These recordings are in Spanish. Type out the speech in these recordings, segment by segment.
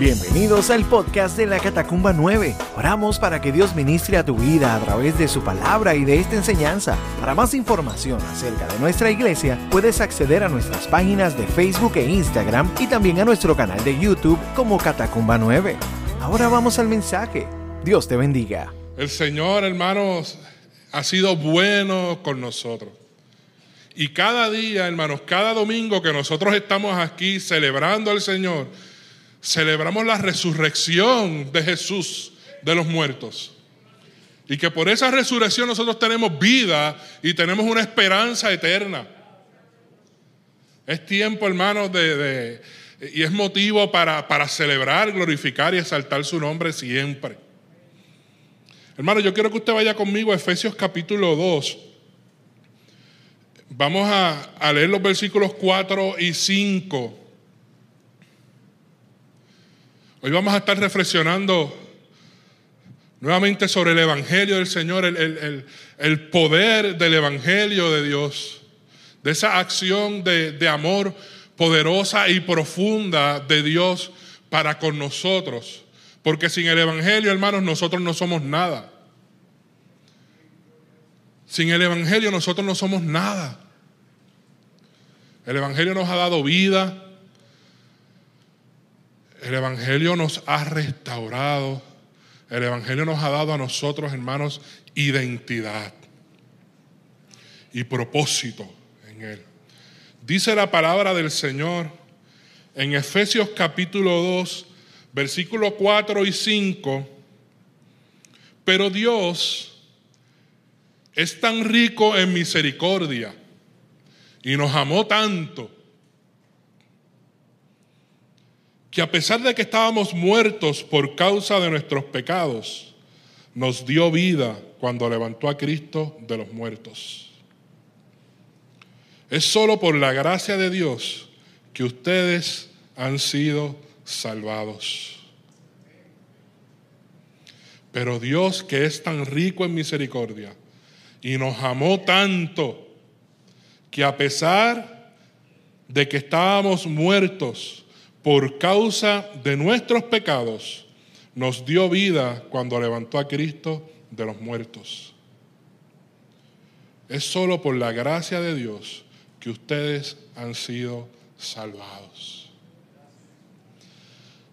Bienvenidos al podcast de la Catacumba 9. Oramos para que Dios ministre a tu vida a través de su palabra y de esta enseñanza. Para más información acerca de nuestra iglesia, puedes acceder a nuestras páginas de Facebook e Instagram y también a nuestro canal de YouTube como Catacumba 9. Ahora vamos al mensaje. Dios te bendiga. El Señor, hermanos, ha sido bueno con nosotros. Y cada día, hermanos, cada domingo que nosotros estamos aquí celebrando al Señor, celebramos la resurrección de Jesús de los muertos. Y que por esa resurrección nosotros tenemos vida y tenemos una esperanza eterna. Es tiempo, hermanos, de, y es motivo para, para celebrar, glorificar y exaltar su nombre siempre. Hermano, yo quiero que usted vaya conmigo a Efesios capítulo 2. Vamos a, a leer los versículos 4 y 5. Hoy vamos a estar reflexionando nuevamente sobre el Evangelio del Señor, el, poder del Evangelio de Dios, de esa acción de, de amor poderosa y profunda de Dios para con nosotros. Porque sin el Evangelio, hermanos, nosotros no somos nada. Sin el Evangelio nosotros no somos nada. El Evangelio nos ha dado vida, el Evangelio nos ha restaurado. El Evangelio nos ha dado a nosotros, hermanos, identidad y propósito en Él. Dice la palabra del Señor en Efesios capítulo 2, versículo 4 y 5. Pero Dios es tan rico en misericordia y nos amó tanto que a pesar de que estábamos muertos por causa de nuestros pecados, nos dio vida cuando levantó a Cristo de los muertos. Es solo por la gracia de Dios que ustedes han sido salvados. Pero Dios que es tan rico en misericordia y nos amó tanto que a pesar de que estábamos muertos, por causa de nuestros pecados, nos dio vida cuando levantó a Cristo de los muertos. Es solo por la gracia de Dios que ustedes han sido salvados.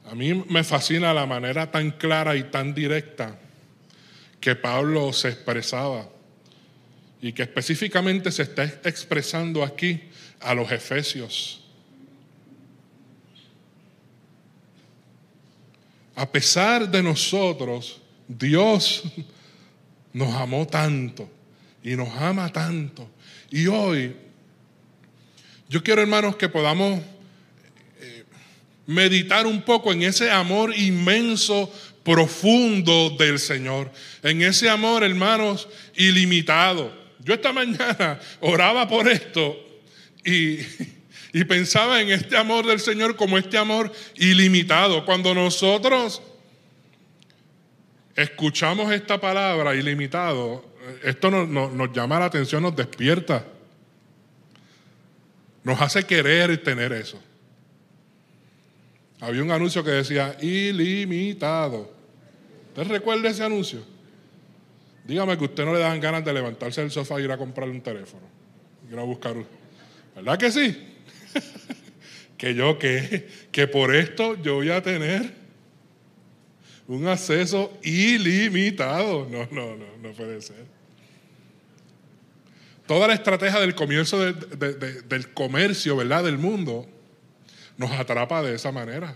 A mí me fascina la manera tan clara y tan directa que Pablo se expresaba y que específicamente se está expresando aquí a los efesios. A pesar de nosotros, Dios nos amó tanto y nos ama tanto. Y hoy, yo quiero hermanos que podamos eh, meditar un poco en ese amor inmenso, profundo del Señor, en ese amor, hermanos, ilimitado. Yo esta mañana oraba por esto y y pensaba en este amor del Señor como este amor ilimitado. Cuando nosotros escuchamos esta palabra ilimitado, esto nos, llama la atención, nos despierta. Nos hace querer tener eso. Había un anuncio que decía ilimitado. ¿Usted recuerda ese anuncio? Dígame que usted no le dan ganas de levantarse del sofá y ir a comprar un teléfono. Ir a buscar. ¿Verdad que sí? que yo que, que por esto yo voy a tener un acceso ilimitado. No, no, no, no puede ser. Toda la estrategia del comienzo del comercio, ¿verdad? Del mundo, nos atrapa de esa manera.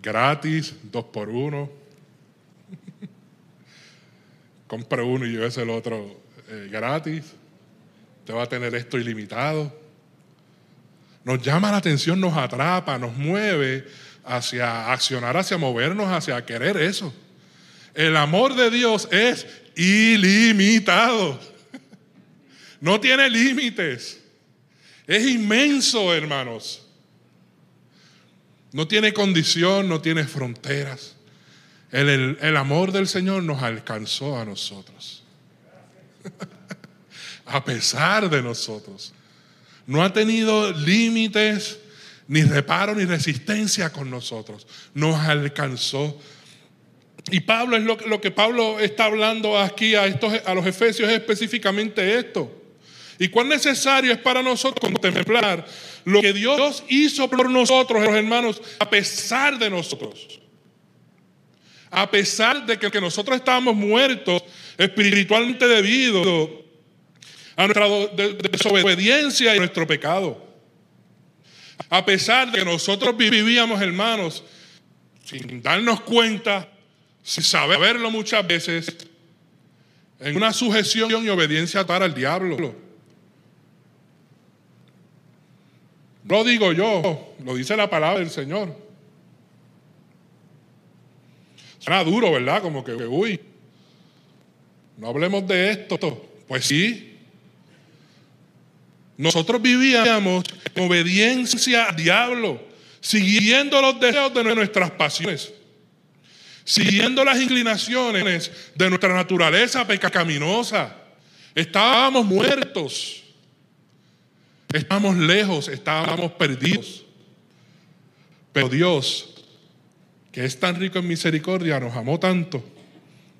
Gratis, dos por uno. Compre uno y llévese el otro eh, gratis. Te va a tener esto ilimitado nos llama la atención, nos atrapa, nos mueve hacia accionar, hacia movernos, hacia querer eso. El amor de Dios es ilimitado. No tiene límites. Es inmenso, hermanos. No tiene condición, no tiene fronteras. El, el, amor del Señor nos alcanzó a nosotros. a pesar de nosotros no ha tenido límites ni reparo ni resistencia con nosotros. Nos alcanzó. Y Pablo es lo, lo que Pablo está hablando aquí a, estos, a los efesios es específicamente esto. Y cuán necesario es para nosotros contemplar lo que Dios hizo por nosotros, hermanos, a pesar de nosotros. A pesar de que, nosotros estábamos muertos espiritualmente debido a nuestra desobediencia y nuestro pecado. A pesar de que nosotros vivíamos, hermanos, sin darnos cuenta, sin saberlo muchas veces, en una sujeción y obediencia para el diablo. Lo digo yo, lo dice la palabra del Señor. Suena duro, ¿verdad? Como que, uy, no hablemos de esto. Pues sí, nosotros vivíamos en obediencia al diablo, siguiendo los deseos de nuestras pasiones, siguiendo las inclinaciones de nuestra naturaleza pecaminosa. Estábamos muertos, estábamos lejos, estábamos perdidos. Pero Dios, que es tan rico en misericordia, nos amó tanto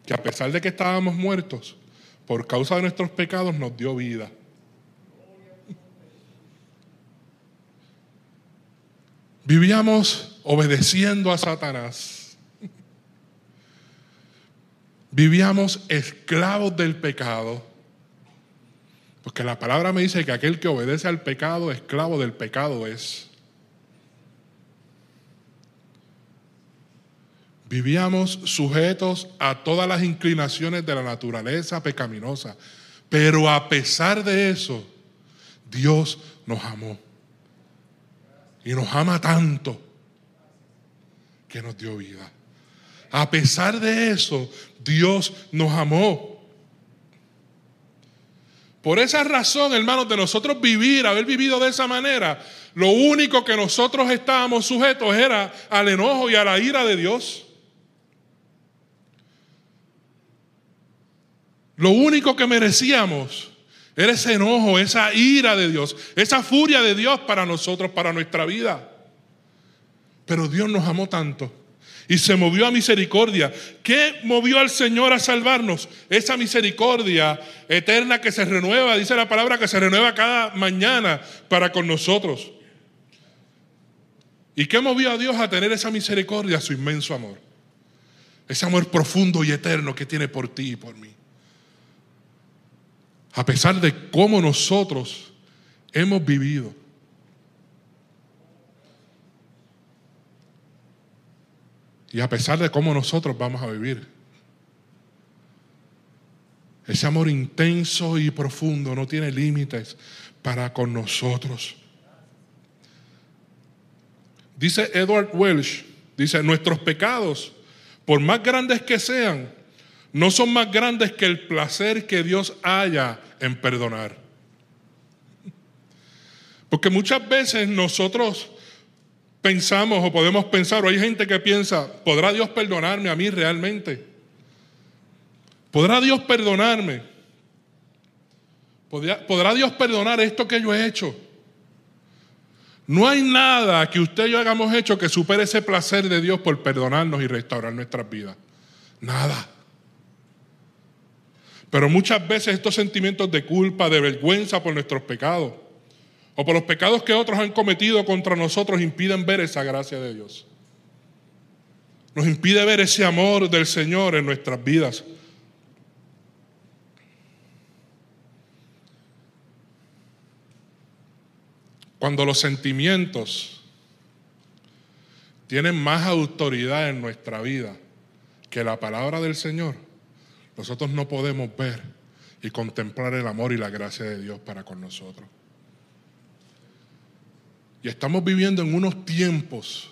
que a pesar de que estábamos muertos, por causa de nuestros pecados nos dio vida. Vivíamos obedeciendo a Satanás. Vivíamos esclavos del pecado. Porque la palabra me dice que aquel que obedece al pecado, esclavo del pecado es. Vivíamos sujetos a todas las inclinaciones de la naturaleza pecaminosa. Pero a pesar de eso, Dios nos amó. Y nos ama tanto que nos dio vida. A pesar de eso, Dios nos amó. Por esa razón, hermanos, de nosotros vivir, haber vivido de esa manera, lo único que nosotros estábamos sujetos era al enojo y a la ira de Dios. Lo único que merecíamos era ese enojo, esa ira de Dios, esa furia de Dios para nosotros, para nuestra vida. Pero Dios nos amó tanto y se movió a misericordia. ¿Qué movió al Señor a salvarnos? Esa misericordia eterna que se renueva, dice la palabra, que se renueva cada mañana para con nosotros. ¿Y qué movió a Dios a tener esa misericordia? Su inmenso amor. Ese amor profundo y eterno que tiene por ti y por mí a pesar de cómo nosotros hemos vivido. Y a pesar de cómo nosotros vamos a vivir. Ese amor intenso y profundo no tiene límites para con nosotros. Dice Edward Welsh, dice, nuestros pecados, por más grandes que sean, no son más grandes que el placer que Dios haya en perdonar. Porque muchas veces nosotros pensamos o podemos pensar, o hay gente que piensa, ¿podrá Dios perdonarme a mí realmente? ¿Podrá Dios perdonarme? ¿Podrá Dios perdonar esto que yo he hecho? No hay nada que usted y yo hayamos hecho que supere ese placer de Dios por perdonarnos y restaurar nuestras vidas. Nada. Pero muchas veces estos sentimientos de culpa, de vergüenza por nuestros pecados o por los pecados que otros han cometido contra nosotros impiden ver esa gracia de Dios. Nos impide ver ese amor del Señor en nuestras vidas. Cuando los sentimientos tienen más autoridad en nuestra vida que la palabra del Señor, nosotros no podemos ver y contemplar el amor y la gracia de Dios para con nosotros. Y estamos viviendo en unos tiempos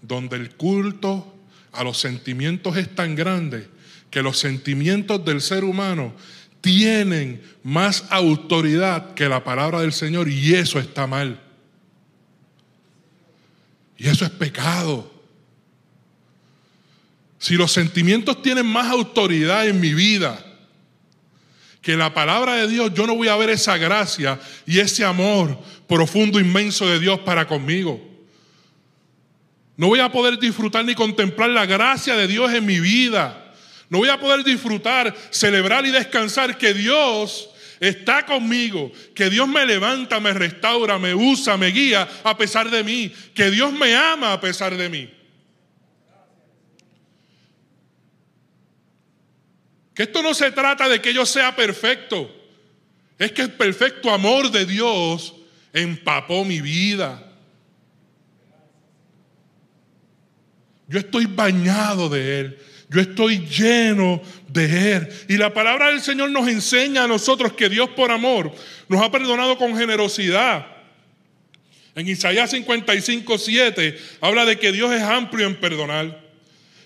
donde el culto a los sentimientos es tan grande que los sentimientos del ser humano tienen más autoridad que la palabra del Señor y eso está mal. Y eso es pecado. Si los sentimientos tienen más autoridad en mi vida que la palabra de Dios yo no voy a ver esa gracia y ese amor profundo, inmenso de Dios para conmigo. No voy a poder disfrutar ni contemplar la gracia de Dios en mi vida. No voy a poder disfrutar, celebrar y descansar que Dios está conmigo, que Dios me levanta, me restaura, me usa, me guía a pesar de mí, que Dios me ama a pesar de mí. Que esto no se trata de que yo sea perfecto. Es que el perfecto amor de Dios empapó mi vida. Yo estoy bañado de Él. Yo estoy lleno de Él. Y la palabra del Señor nos enseña a nosotros que Dios por amor nos ha perdonado con generosidad. En Isaías 55, 7 habla de que Dios es amplio en perdonar.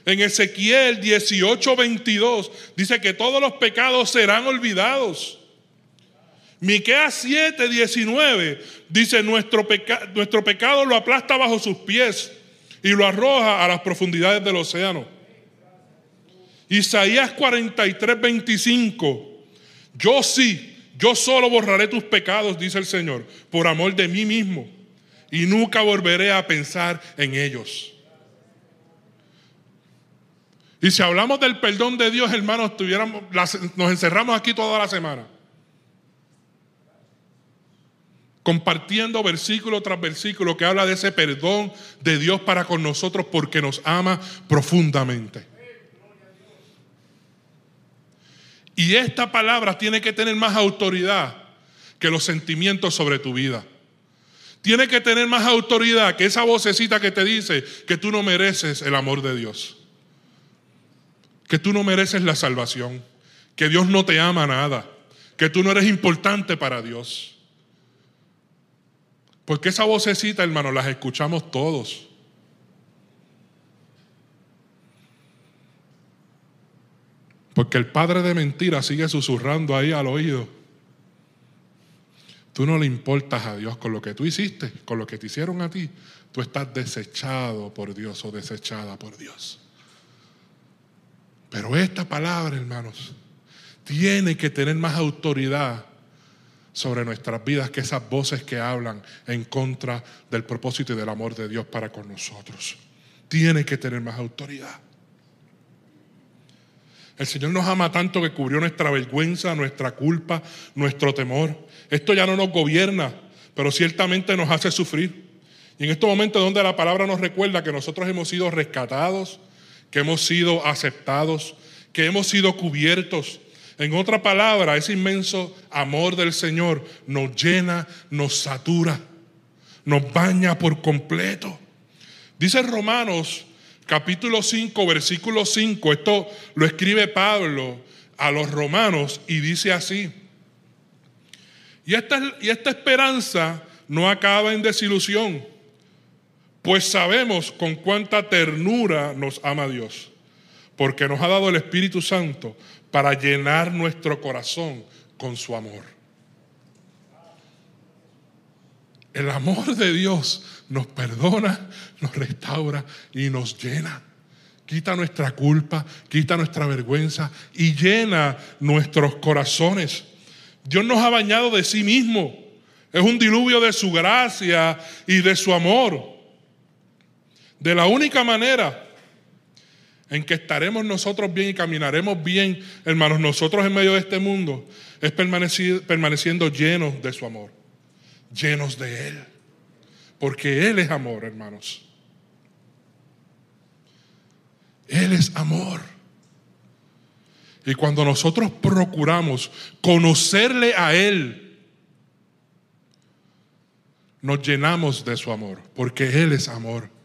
En Ezequiel 18, 22 dice que todos los pecados serán olvidados. Miqueas 7, 19 dice nuestro, nuestro pecado lo aplasta bajo sus pies y lo arroja a las profundidades del océano. Isaías 43, 25. Yo sí, yo solo borraré tus pecados, dice el Señor, por amor de mí mismo, y nunca volveré a pensar en ellos. Y si hablamos del perdón de Dios, hermanos, nos encerramos aquí toda la semana. Compartiendo versículo tras versículo que habla de ese perdón de Dios para con nosotros porque nos ama profundamente. Y esta palabra tiene que tener más autoridad que los sentimientos sobre tu vida. Tiene que tener más autoridad que esa vocecita que te dice que tú no mereces el amor de Dios que tú no mereces la salvación, que Dios no te ama nada, que tú no eres importante para Dios. Porque esa vocecita, hermano, las escuchamos todos. Porque el padre de mentira sigue susurrando ahí al oído. Tú no le importas a Dios con lo que tú hiciste, con lo que te hicieron a ti. Tú estás desechado por Dios o desechada por Dios. Pero esta palabra, hermanos, tiene que tener más autoridad sobre nuestras vidas que esas voces que hablan en contra del propósito y del amor de Dios para con nosotros. Tiene que tener más autoridad. El Señor nos ama tanto que cubrió nuestra vergüenza, nuestra culpa, nuestro temor. Esto ya no nos gobierna, pero ciertamente nos hace sufrir. Y en estos momentos donde la palabra nos recuerda que nosotros hemos sido rescatados, que hemos sido aceptados, que hemos sido cubiertos. En otra palabra, ese inmenso amor del Señor nos llena, nos satura, nos baña por completo. Dice Romanos capítulo 5, versículo 5, esto lo escribe Pablo a los romanos y dice así, y esta, y esta esperanza no acaba en desilusión pues sabemos con cuánta ternura nos ama Dios, porque nos ha dado el Espíritu Santo para llenar nuestro corazón con su amor. El amor de Dios nos perdona, nos restaura y nos llena. Quita nuestra culpa, quita nuestra vergüenza y llena nuestros corazones. Dios nos ha bañado de sí mismo. Es un diluvio de su gracia y de su amor. De la única manera en que estaremos nosotros bien y caminaremos bien, hermanos, nosotros en medio de este mundo, es permaneciendo llenos de su amor, llenos de Él. Porque Él es amor, hermanos. Él es amor. Y cuando nosotros procuramos conocerle a Él, nos llenamos de su amor, porque Él es amor.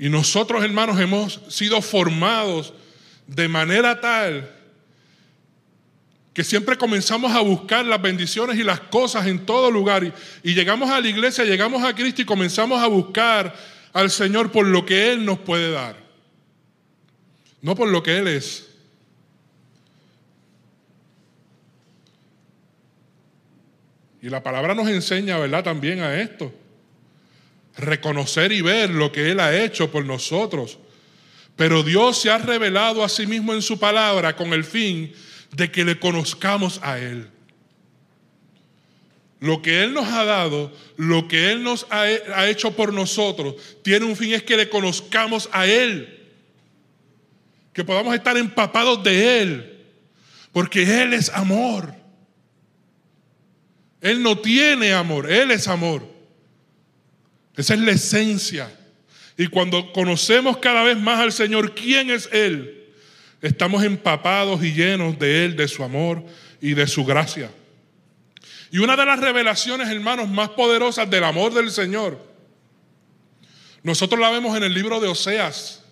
Y nosotros, hermanos, hemos sido formados de manera tal que siempre comenzamos a buscar las bendiciones y las cosas en todo lugar. Y, llegamos a la iglesia, llegamos a Cristo y comenzamos a buscar al Señor por lo que Él nos puede dar. No por lo que Él es. Y la palabra nos enseña, ¿verdad? También a esto reconocer y ver lo que Él ha hecho por nosotros. Pero Dios se ha revelado a sí mismo en su palabra con el fin de que le conozcamos a Él. Lo que Él nos ha dado, lo que Él nos ha, hecho por nosotros, tiene un fin, es que le conozcamos a Él. Que podamos estar empapados de Él. Porque Él es amor. Él no tiene amor, Él es amor. Esa es la esencia. Y cuando conocemos cada vez más al Señor, quién es Él, estamos empapados y llenos de Él, de su amor y de su gracia. Y una de las revelaciones, hermanos, más poderosas del amor del Señor, nosotros la vemos en el libro de Oseas.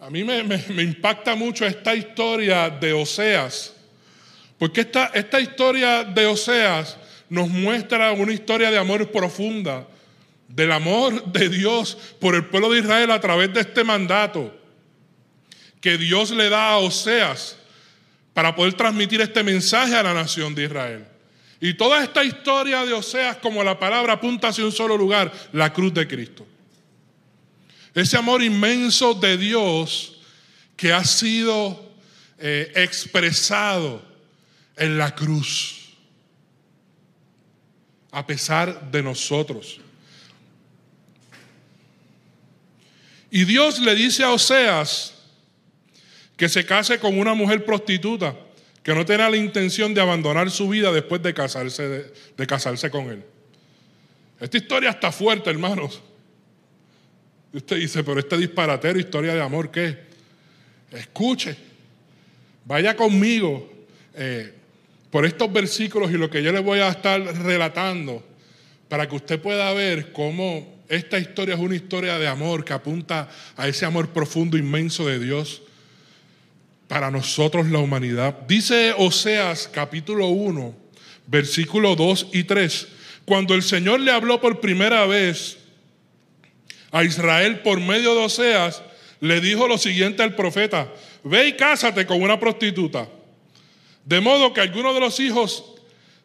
A mí me, impacta mucho esta historia de Oseas, porque esta, esta historia de Oseas nos muestra una historia de amor profunda del amor de Dios por el pueblo de Israel a través de este mandato que Dios le da a Oseas para poder transmitir este mensaje a la nación de Israel. Y toda esta historia de Oseas, como la palabra apunta hacia un solo lugar, la cruz de Cristo. Ese amor inmenso de Dios que ha sido eh, expresado en la cruz, a pesar de nosotros. Y Dios le dice a Oseas que se case con una mujer prostituta que no tenga la intención de abandonar su vida después de casarse, de, casarse con él. Esta historia está fuerte, hermanos. Usted dice, pero este disparatero, historia de amor, ¿qué? Escuche, vaya conmigo eh, por estos versículos y lo que yo le voy a estar relatando para que usted pueda ver cómo esta historia es una historia de amor que apunta a ese amor profundo, inmenso de Dios para nosotros la humanidad. Dice Oseas capítulo 1, versículo 2 y 3, cuando el Señor le habló por primera vez a Israel por medio de Oseas, le dijo lo siguiente al profeta, ve y cásate con una prostituta, de modo que algunos de los hijos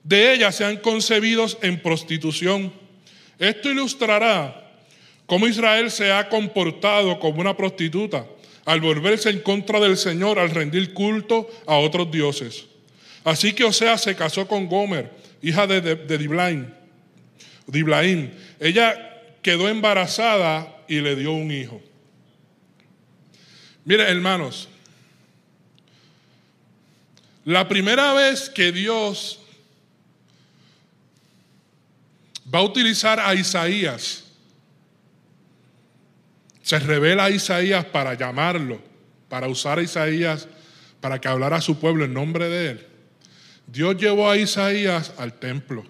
de ella sean concebidos en prostitución esto ilustrará cómo Israel se ha comportado como una prostituta al volverse en contra del Señor, al rendir culto a otros dioses. Así que Osea se casó con Gomer, hija de, de, Diblaim. Ella quedó embarazada y le dio un hijo. Mire, hermanos, la primera vez que Dios va a utilizar a Isaías. Se revela a Isaías para llamarlo, para usar a Isaías para que hablara a su pueblo en nombre de él. Dios llevó a Isaías al templo.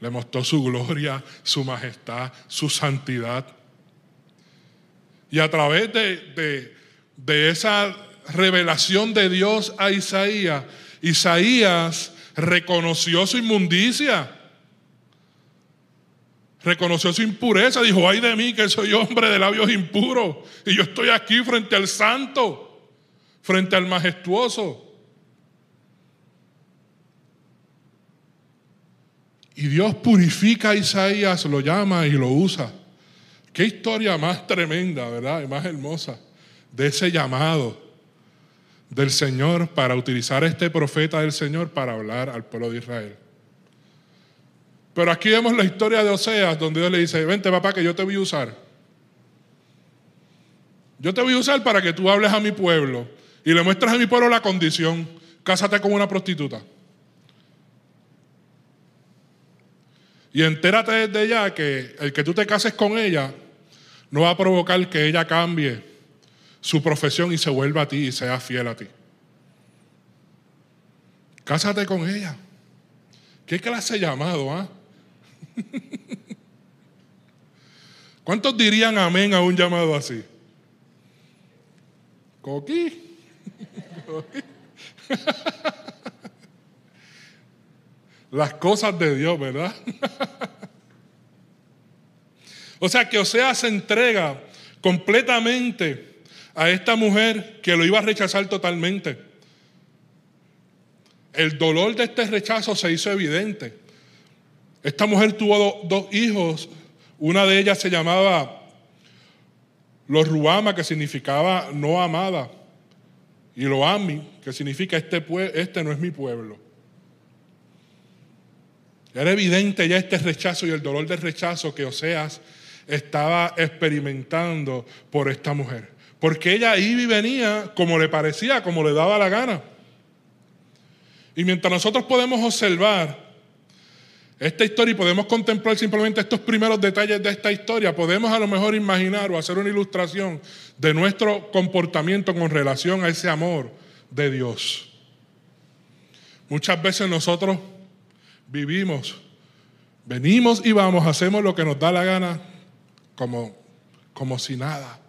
Le mostró su gloria, su majestad, su santidad. Y a través de, de, de esa revelación de Dios a Isaías, Isaías reconoció su inmundicia reconoció su impureza, dijo, ay de mí que soy hombre de labios impuros y yo estoy aquí frente al santo, frente al majestuoso. Y Dios purifica a Isaías, lo llama y lo usa. Qué historia más tremenda, ¿verdad? Y más hermosa de ese llamado del Señor para utilizar a este profeta del Señor para hablar al pueblo de Israel. Pero aquí vemos la historia de Oseas, donde Dios le dice, vente papá, que yo te voy a usar. Yo te voy a usar para que tú hables a mi pueblo y le muestres a mi pueblo la condición. Cásate con una prostituta. Y entérate desde ya que el que tú te cases con ella no va a provocar que ella cambie su profesión y se vuelva a ti y sea fiel a ti. Cásate con ella. ¿Qué clase llamado, ah? ¿Cuántos dirían amén a un llamado así? Coqui. Las cosas de Dios, ¿verdad? o sea que Osea se entrega completamente a esta mujer que lo iba a rechazar totalmente. El dolor de este rechazo se hizo evidente. Esta mujer tuvo dos hijos, una de ellas se llamaba Los Ruama, que significaba no amada, y lo Ami, que significa este, este no es mi pueblo. Era evidente ya este rechazo y el dolor del rechazo que Oseas estaba experimentando por esta mujer. Porque ella iba y venía como le parecía, como le daba la gana. Y mientras nosotros podemos observar esta historia y podemos contemplar simplemente estos primeros detalles de esta historia, podemos a lo mejor imaginar o hacer una ilustración de nuestro comportamiento con relación a ese amor de Dios. Muchas veces nosotros vivimos, venimos y vamos, hacemos lo que nos da la gana como, como si nada,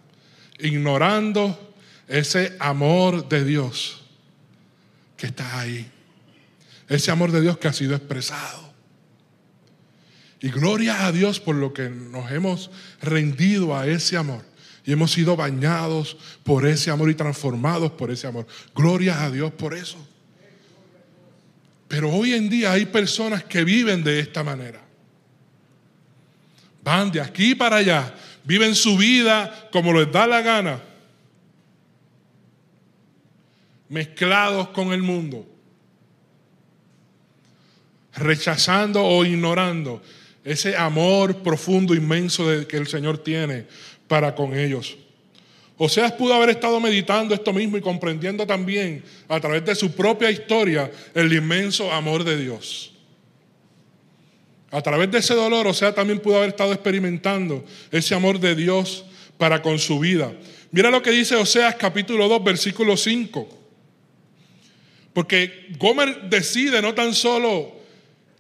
ignorando ese amor de Dios que está ahí, ese amor de Dios que ha sido expresado. Y gloria a Dios por lo que nos hemos rendido a ese amor. Y hemos sido bañados por ese amor y transformados por ese amor. Gloria a Dios por eso. Pero hoy en día hay personas que viven de esta manera. Van de aquí para allá, viven su vida como les da la gana, mezclados con el mundo, rechazando o ignorando ese amor profundo, inmenso que el Señor tiene para con ellos. Oseas pudo haber estado meditando esto mismo y comprendiendo también a través de su propia historia el inmenso amor de Dios. A través de ese dolor, Oseas también pudo haber estado experimentando ese amor de Dios para con su vida. Mira lo que dice Oseas capítulo 2, versículo 5. Porque Gomer decide no tan solo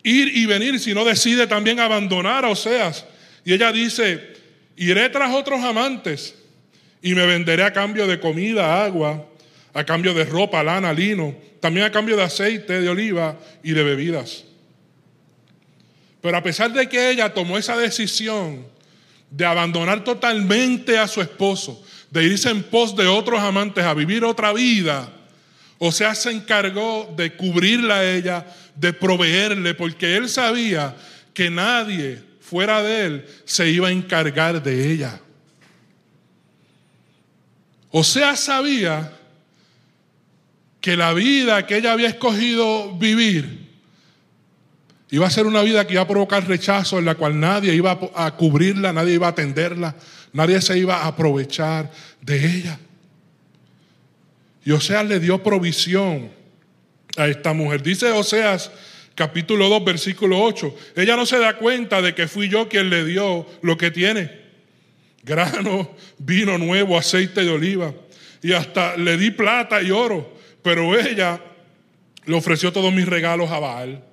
ir y venir, sino decide también abandonar a Oseas. Y ella dice, iré tras otros amantes y me venderé a cambio de comida, agua, a cambio de ropa, lana, lino, también a cambio de aceite de oliva y de bebidas. Pero a pesar de que ella tomó esa decisión de abandonar totalmente a su esposo, de irse en pos de otros amantes a vivir otra vida, o sea, se encargó de cubrirla a ella, de proveerle, porque él sabía que nadie fuera de él se iba a encargar de ella. O sea, sabía que la vida que ella había escogido vivir iba a ser una vida que iba a provocar rechazo, en la cual nadie iba a cubrirla, nadie iba a atenderla, nadie se iba a aprovechar de ella. Y Oseas le dio provisión a esta mujer. Dice Oseas capítulo 2, versículo 8. Ella no se da cuenta de que fui yo quien le dio lo que tiene. Grano, vino nuevo, aceite de oliva. Y hasta le di plata y oro. Pero ella le ofreció todos mis regalos a Baal.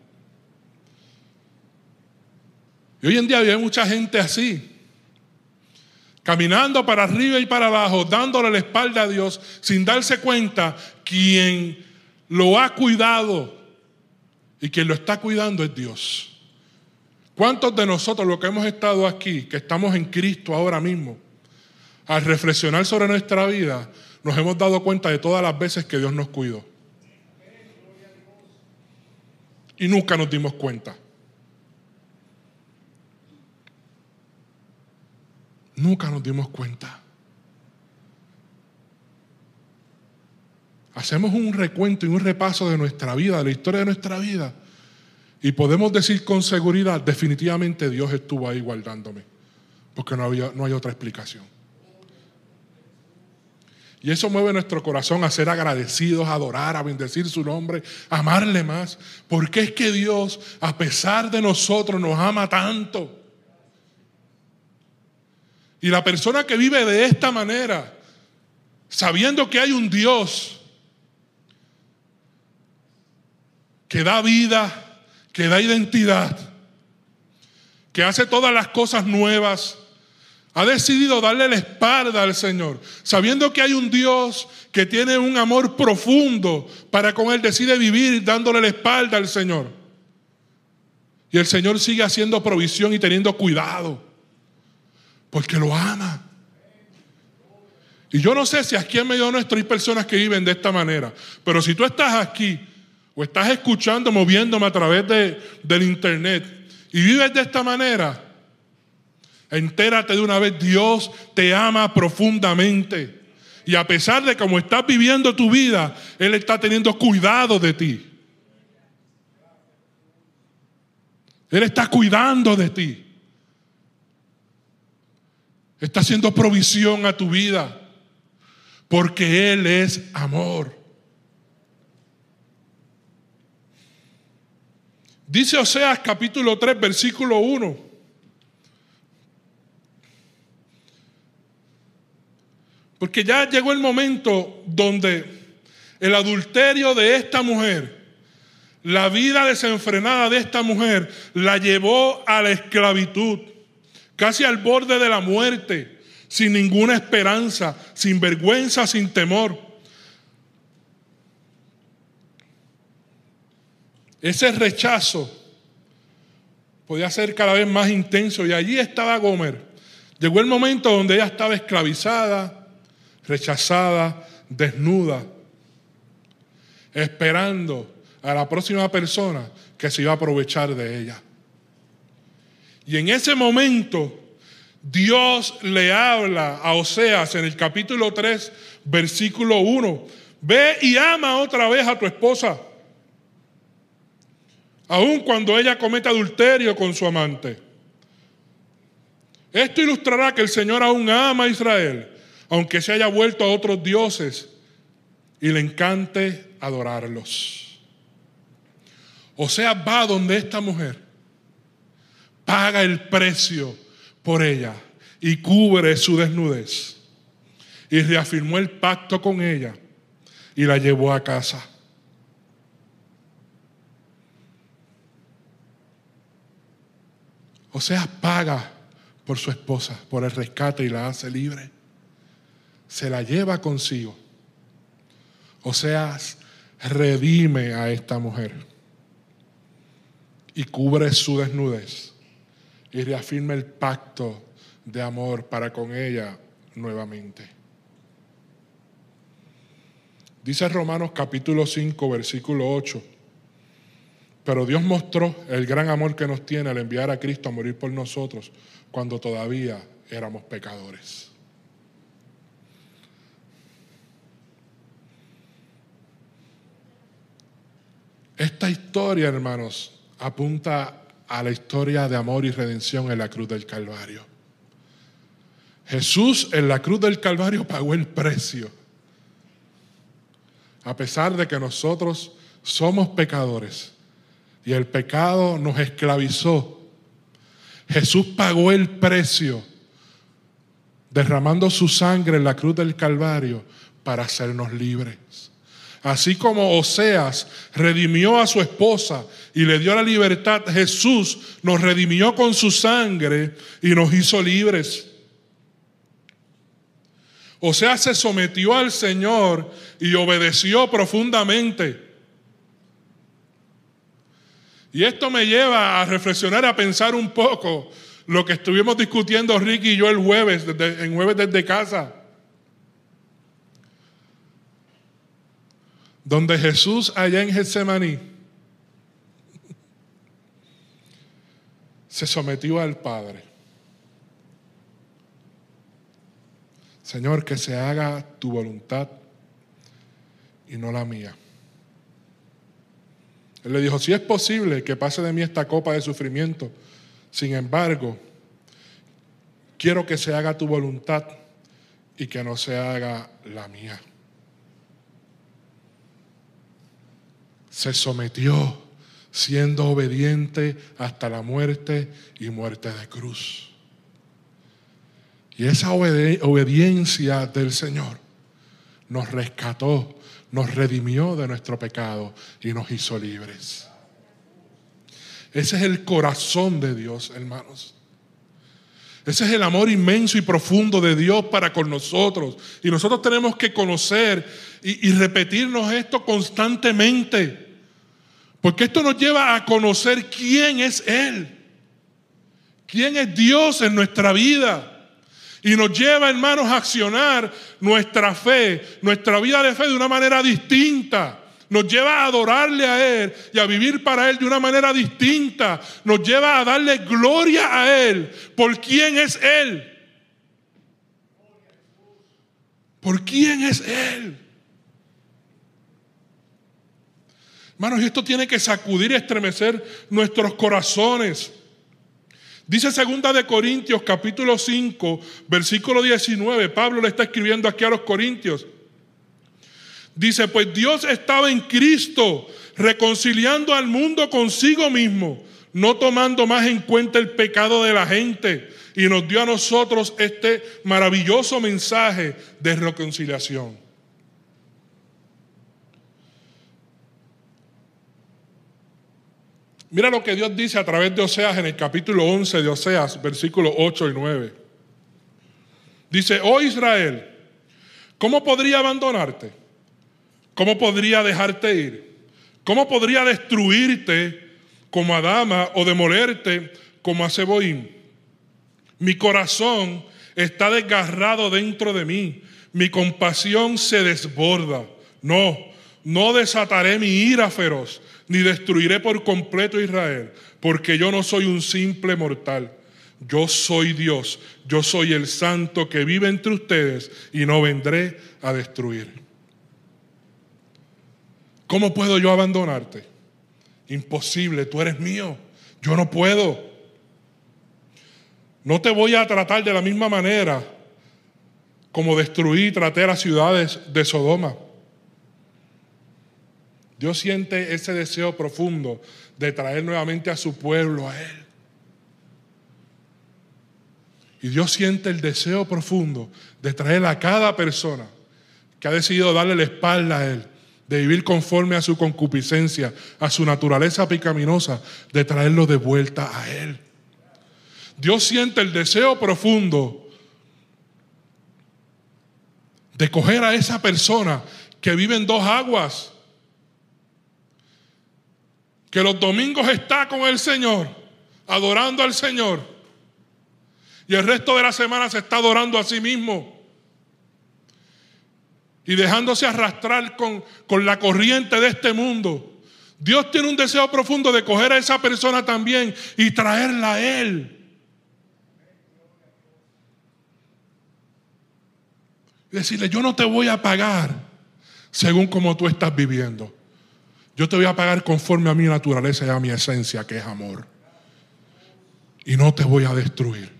Y hoy en día hay mucha gente así caminando para arriba y para abajo, dándole la espalda a Dios, sin darse cuenta quien lo ha cuidado y quien lo está cuidando es Dios. ¿Cuántos de nosotros, los que hemos estado aquí, que estamos en Cristo ahora mismo, al reflexionar sobre nuestra vida, nos hemos dado cuenta de todas las veces que Dios nos cuidó? Y nunca nos dimos cuenta. Nunca nos dimos cuenta. Hacemos un recuento y un repaso de nuestra vida, de la historia de nuestra vida, y podemos decir con seguridad, definitivamente Dios estuvo ahí guardándome, porque no, había, no hay otra explicación. Y eso mueve nuestro corazón a ser agradecidos, a adorar, a bendecir su nombre, a amarle más. Porque es que Dios, a pesar de nosotros, nos ama tanto. Y la persona que vive de esta manera, sabiendo que hay un Dios que da vida, que da identidad, que hace todas las cosas nuevas, ha decidido darle la espalda al Señor, sabiendo que hay un Dios que tiene un amor profundo para con Él, decide vivir dándole la espalda al Señor. Y el Señor sigue haciendo provisión y teniendo cuidado porque lo ama. Y yo no sé si aquí en medio nuestro hay personas que viven de esta manera, pero si tú estás aquí o estás escuchando, moviéndome a través de, del internet y vives de esta manera, Entérate de una vez, Dios te ama profundamente. Y a pesar de cómo estás viviendo tu vida, Él está teniendo cuidado de ti. Él está cuidando de ti. Está haciendo provisión a tu vida. Porque Él es amor. Dice Oseas capítulo 3, versículo 1. Porque ya llegó el momento donde el adulterio de esta mujer, la vida desenfrenada de esta mujer, la llevó a la esclavitud, casi al borde de la muerte, sin ninguna esperanza, sin vergüenza, sin temor. Ese rechazo podía ser cada vez más intenso y allí estaba Gomer. Llegó el momento donde ella estaba esclavizada, rechazada, desnuda, esperando a la próxima persona que se iba a aprovechar de ella. Y en ese momento Dios le habla a Oseas en el capítulo 3, versículo 1. Ve y ama otra vez a tu esposa, aun cuando ella cometa adulterio con su amante. Esto ilustrará que el Señor aún ama a Israel aunque se haya vuelto a otros dioses y le encante adorarlos. O sea, va donde esta mujer, paga el precio por ella y cubre su desnudez. Y reafirmó el pacto con ella y la llevó a casa. O sea, paga por su esposa, por el rescate y la hace libre se la lleva consigo. O sea, redime a esta mujer y cubre su desnudez y reafirma el pacto de amor para con ella nuevamente. Dice Romanos capítulo 5, versículo 8. Pero Dios mostró el gran amor que nos tiene al enviar a Cristo a morir por nosotros cuando todavía éramos pecadores. Esta historia, hermanos, apunta a la historia de amor y redención en la cruz del Calvario. Jesús en la cruz del Calvario pagó el precio. A pesar de que nosotros somos pecadores y el pecado nos esclavizó, Jesús pagó el precio derramando su sangre en la cruz del Calvario para hacernos libres. Así como Oseas redimió a su esposa y le dio la libertad, Jesús nos redimió con su sangre y nos hizo libres. Oseas se sometió al Señor y obedeció profundamente. Y esto me lleva a reflexionar, a pensar un poco lo que estuvimos discutiendo Ricky y yo el jueves, en jueves desde casa. Donde Jesús allá en Getsemaní se sometió al Padre. Señor, que se haga tu voluntad y no la mía. Él le dijo, si es posible que pase de mí esta copa de sufrimiento, sin embargo, quiero que se haga tu voluntad y que no se haga la mía. Se sometió siendo obediente hasta la muerte y muerte de cruz. Y esa obediencia del Señor nos rescató, nos redimió de nuestro pecado y nos hizo libres. Ese es el corazón de Dios, hermanos. Ese es el amor inmenso y profundo de Dios para con nosotros. Y nosotros tenemos que conocer y, repetirnos esto constantemente. Porque esto nos lleva a conocer quién es Él. Quién es Dios en nuestra vida. Y nos lleva, hermanos, a accionar nuestra fe, nuestra vida de fe de una manera distinta. Nos lleva a adorarle a Él y a vivir para Él de una manera distinta, nos lleva a darle gloria a Él por quién es Él. ¿Por quién es Él? Hermanos, esto tiene que sacudir y estremecer nuestros corazones. Dice segunda de Corintios capítulo 5, versículo 19, Pablo le está escribiendo aquí a los Corintios. Dice, pues Dios estaba en Cristo reconciliando al mundo consigo mismo, no tomando más en cuenta el pecado de la gente, y nos dio a nosotros este maravilloso mensaje de reconciliación. Mira lo que Dios dice a través de Oseas en el capítulo 11 de Oseas, versículos 8 y 9. Dice, oh Israel, ¿cómo podría abandonarte? ¿Cómo podría dejarte ir? ¿Cómo podría destruirte como Adama o demolerte como a Seboín? Mi corazón está desgarrado dentro de mí. Mi compasión se desborda. No, no desataré mi ira feroz ni destruiré por completo Israel, porque yo no soy un simple mortal. Yo soy Dios, yo soy el santo que vive entre ustedes y no vendré a destruir. ¿Cómo puedo yo abandonarte? Imposible, tú eres mío, yo no puedo. No te voy a tratar de la misma manera como destruí y traté a las ciudades de Sodoma. Dios siente ese deseo profundo de traer nuevamente a su pueblo a Él. Y Dios siente el deseo profundo de traer a cada persona que ha decidido darle la espalda a Él, de vivir conforme a su concupiscencia, a su naturaleza picaminosa, de traerlo de vuelta a Él. Dios siente el deseo profundo de coger a esa persona que vive en dos aguas que los domingos está con el Señor, adorando al Señor, y el resto de la semana se está adorando a sí mismo y dejándose arrastrar con, con la corriente de este mundo. Dios tiene un deseo profundo de coger a esa persona también y traerla a Él. Y decirle, yo no te voy a pagar según como tú estás viviendo. Yo te voy a pagar conforme a mi naturaleza y a mi esencia, que es amor. Y no te voy a destruir.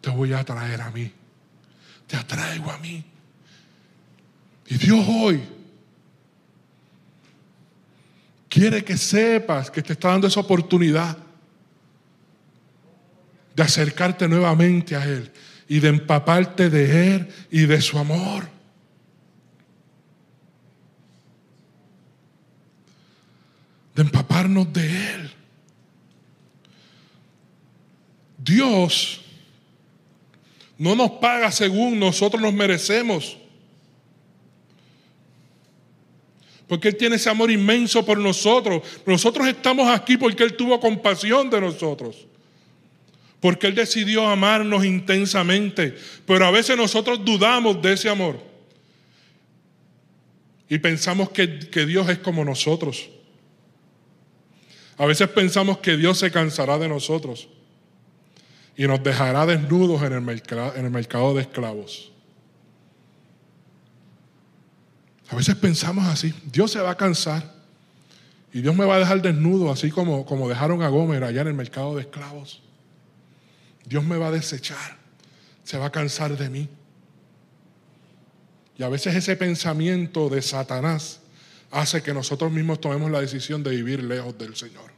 Te voy a traer a mí. Te atraigo a mí. Y Dios hoy quiere que sepas que te está dando esa oportunidad de acercarte nuevamente a Él y de empaparte de Él y de su amor. de empaparnos de Él. Dios no nos paga según nosotros nos merecemos. Porque Él tiene ese amor inmenso por nosotros. Nosotros estamos aquí porque Él tuvo compasión de nosotros. Porque Él decidió amarnos intensamente. Pero a veces nosotros dudamos de ese amor. Y pensamos que, que Dios es como nosotros. A veces pensamos que Dios se cansará de nosotros y nos dejará desnudos en el, en el mercado de esclavos. A veces pensamos así, Dios se va a cansar y Dios me va a dejar desnudo, así como, como dejaron a Gómez allá en el mercado de esclavos. Dios me va a desechar, se va a cansar de mí. Y a veces ese pensamiento de Satanás hace que nosotros mismos tomemos la decisión de vivir lejos del Señor.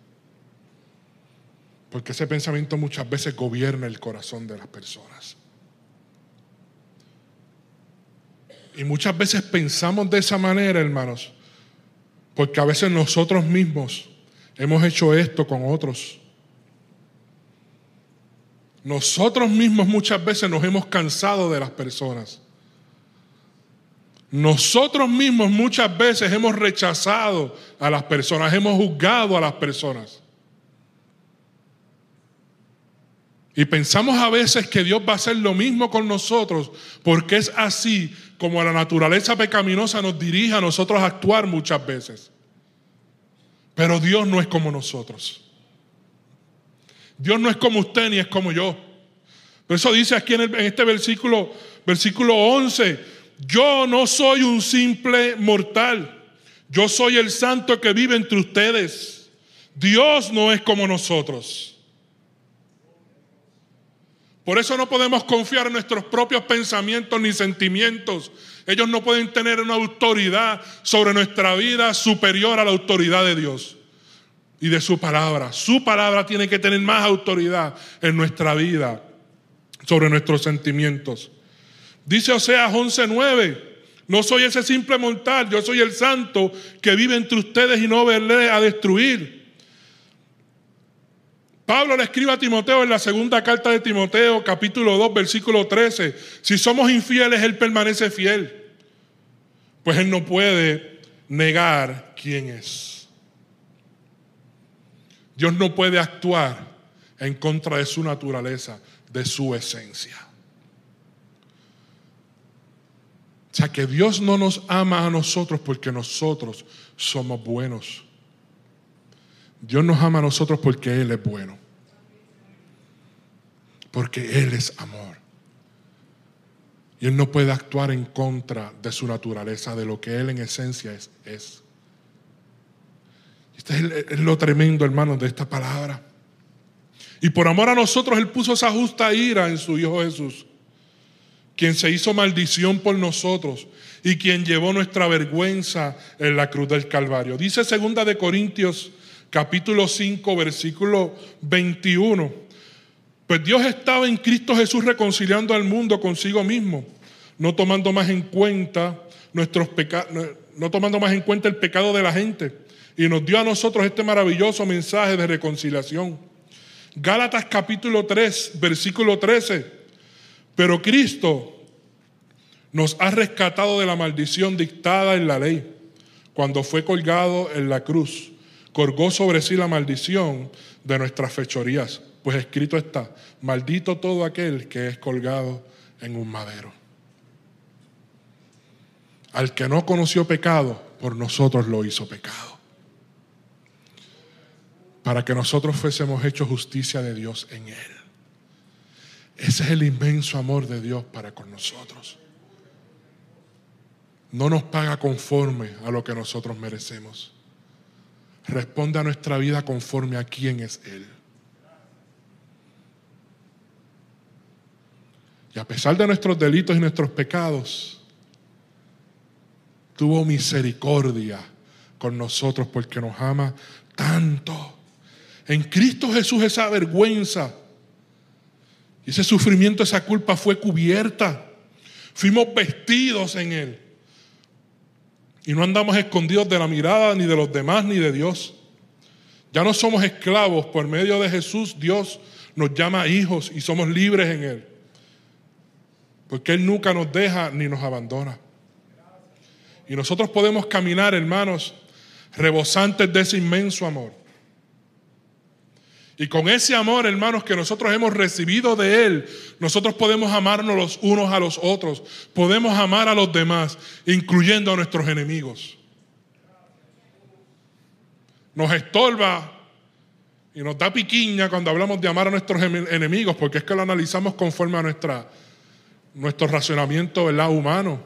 Porque ese pensamiento muchas veces gobierna el corazón de las personas. Y muchas veces pensamos de esa manera, hermanos, porque a veces nosotros mismos hemos hecho esto con otros. Nosotros mismos muchas veces nos hemos cansado de las personas. Nosotros mismos muchas veces hemos rechazado a las personas, hemos juzgado a las personas. Y pensamos a veces que Dios va a hacer lo mismo con nosotros, porque es así como la naturaleza pecaminosa nos dirige a nosotros a actuar muchas veces. Pero Dios no es como nosotros. Dios no es como usted ni es como yo. Por eso dice aquí en, este versículo, versículo 11, yo no soy un simple mortal, yo soy el santo que vive entre ustedes. Dios no es como nosotros. Por eso no podemos confiar en nuestros propios pensamientos ni sentimientos. Ellos no pueden tener una autoridad sobre nuestra vida superior a la autoridad de Dios y de su palabra. Su palabra tiene que tener más autoridad en nuestra vida sobre nuestros sentimientos. Dice Oseas 11:9, no soy ese simple mortal, yo soy el santo que vive entre ustedes y no verle a destruir. Pablo le escribe a Timoteo en la segunda carta de Timoteo, capítulo 2, versículo 13. Si somos infieles, Él permanece fiel. Pues Él no puede negar quién es. Dios no puede actuar en contra de su naturaleza, de su esencia. O sea que Dios no nos ama a nosotros porque nosotros somos buenos. Dios nos ama a nosotros porque Él es bueno. Porque Él es amor. Y Él no puede actuar en contra de su naturaleza, de lo que Él en esencia es. es. Este es, lo tremendo, hermanos, de esta palabra. Y por amor a nosotros, Él puso esa justa ira en su Hijo Jesús, quien se hizo maldición por nosotros y quien llevó nuestra vergüenza en la cruz del Calvario. Dice segunda de Corintios capítulo 5, versículo 21. Pues Dios estaba en Cristo Jesús reconciliando al mundo consigo mismo, no tomando más en cuenta nuestros pecados, no tomando más en cuenta el pecado de la gente, y nos dio a nosotros este maravilloso mensaje de reconciliación. Gálatas capítulo 3, versículo 13. Pero Cristo nos ha rescatado de la maldición dictada en la ley cuando fue colgado en la cruz colgó sobre sí la maldición de nuestras fechorías, pues escrito está, maldito todo aquel que es colgado en un madero. Al que no conoció pecado, por nosotros lo hizo pecado. Para que nosotros fuésemos hechos justicia de Dios en Él. Ese es el inmenso amor de Dios para con nosotros. No nos paga conforme a lo que nosotros merecemos responde a nuestra vida conforme a quién es Él. Y a pesar de nuestros delitos y nuestros pecados, tuvo misericordia con nosotros porque nos ama tanto. En Cristo Jesús esa vergüenza y ese sufrimiento, esa culpa fue cubierta. Fuimos vestidos en Él. Y no andamos escondidos de la mirada ni de los demás ni de Dios. Ya no somos esclavos. Por medio de Jesús Dios nos llama hijos y somos libres en Él. Porque Él nunca nos deja ni nos abandona. Y nosotros podemos caminar, hermanos, rebosantes de ese inmenso amor. Y con ese amor, hermanos, que nosotros hemos recibido de Él, nosotros podemos amarnos los unos a los otros. Podemos amar a los demás, incluyendo a nuestros enemigos. Nos estorba y nos da piquiña cuando hablamos de amar a nuestros enemigos, porque es que lo analizamos conforme a nuestra, nuestro racionamiento humano.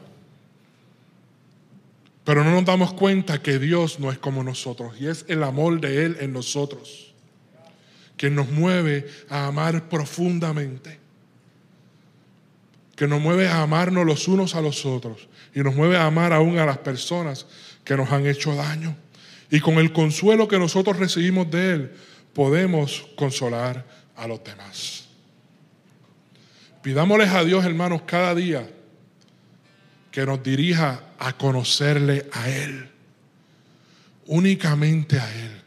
Pero no nos damos cuenta que Dios no es como nosotros y es el amor de Él en nosotros que nos mueve a amar profundamente, que nos mueve a amarnos los unos a los otros y nos mueve a amar aún a las personas que nos han hecho daño. Y con el consuelo que nosotros recibimos de Él, podemos consolar a los demás. Pidámosles a Dios, hermanos, cada día que nos dirija a conocerle a Él, únicamente a Él,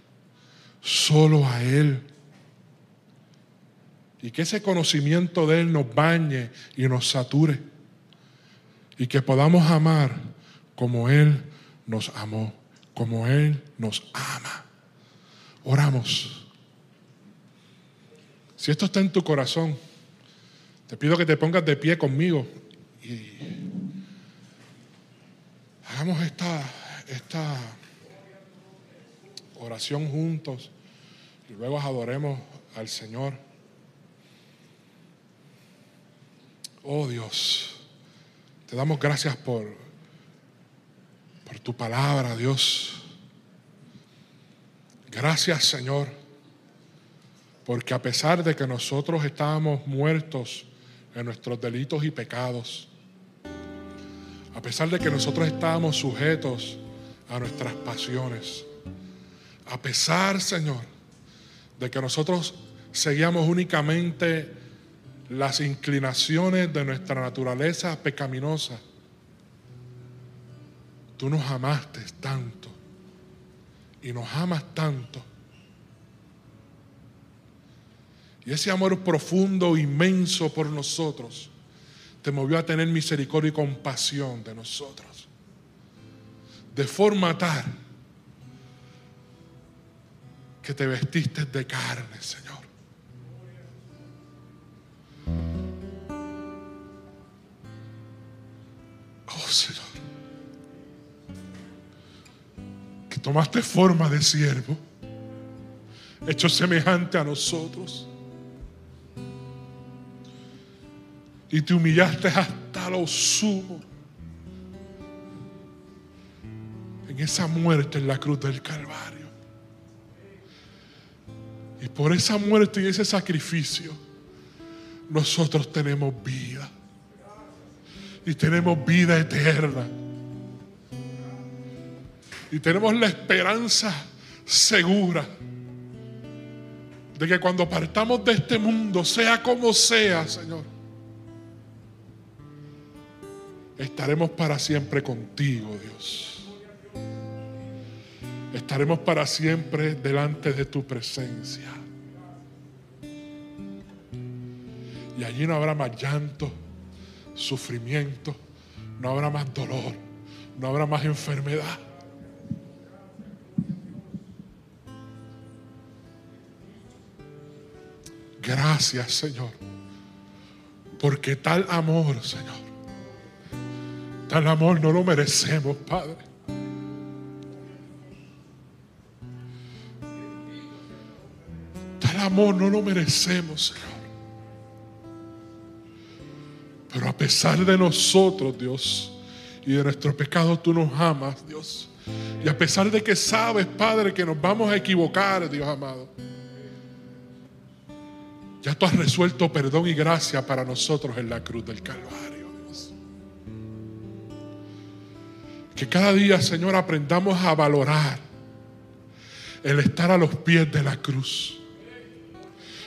solo a Él y que ese conocimiento de Él nos bañe y nos sature. Y que podamos amar como Él nos amó, como Él nos ama. Oramos. Si esto está en tu corazón, te pido que te pongas de pie conmigo y hagamos esta, esta oración juntos y luego adoremos al Señor. Oh Dios, te damos gracias por, por tu palabra, Dios. Gracias, Señor porque a pesar de que nosotros estábamos muertos en nuestros delitos y pecados, a pesar de que nosotros estábamos sujetos a nuestras pasiones, a pesar, Señor, de que nosotros seguíamos únicamente las inclinaciones de nuestra naturaleza pecaminosa, tú nos amaste tanto y nos amas tanto Y ese amor profundo, inmenso por nosotros, te movió a tener misericordia y compasión de nosotros. De forma tal que te vestiste de carne, Señor. Oh, Señor. Que tomaste forma de siervo, hecho semejante a nosotros y te humillaste hasta lo sumo en esa muerte en la cruz del Calvario. Y por esa muerte y ese sacrificio, nosotros tenemos vida. Y tenemos vida eterna. Y tenemos la esperanza segura de que cuando partamos de este mundo, sea como sea, Señor, estaremos para siempre contigo, Dios. Estaremos para siempre delante de tu presencia. Y allí no habrá más llanto, sufrimiento, no habrá más dolor, no habrá más enfermedad. Gracias, Señor, porque tal amor, Señor, Tal amor no lo merecemos, Padre. Tal amor no lo merecemos, Señor. Pesar de nosotros, Dios, y de nuestro pecado, tú nos amas, Dios. Y a pesar de que sabes, Padre, que nos vamos a equivocar, Dios amado, ya tú has resuelto perdón y gracia para nosotros en la cruz del Calvario. Que cada día, Señor, aprendamos a valorar el estar a los pies de la cruz.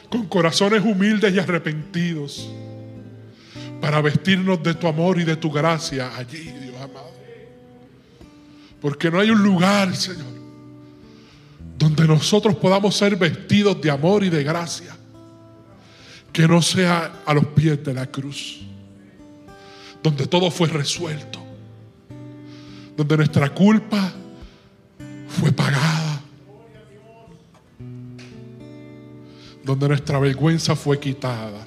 Con corazones humildes y arrepentidos. Para vestirnos de tu amor y de tu gracia allí, Dios amado. Porque no hay un lugar, Señor, donde nosotros podamos ser vestidos de amor y de gracia que no sea a los pies de la cruz, donde todo fue resuelto donde nuestra culpa fue pagada, donde nuestra vergüenza fue quitada,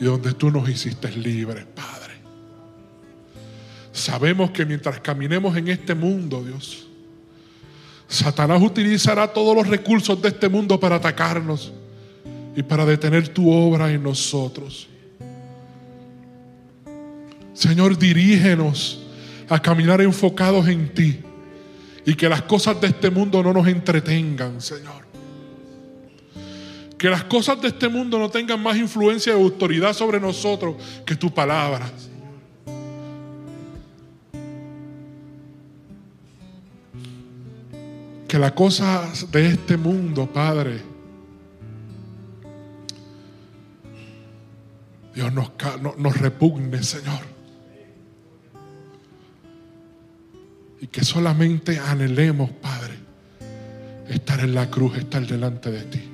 y donde tú nos hiciste libres, Padre. Sabemos que mientras caminemos en este mundo, Dios, Satanás utilizará todos los recursos de este mundo para atacarnos y para detener tu obra en nosotros. Señor, dirígenos a caminar enfocados en ti y que las cosas de este mundo no nos entretengan, Señor. Que las cosas de este mundo no tengan más influencia y autoridad sobre nosotros que tu palabra. Que las cosas de este mundo, Padre, Dios nos, nos repugne, Señor. Y que solamente anhelemos, Padre, estar en la cruz, estar delante de ti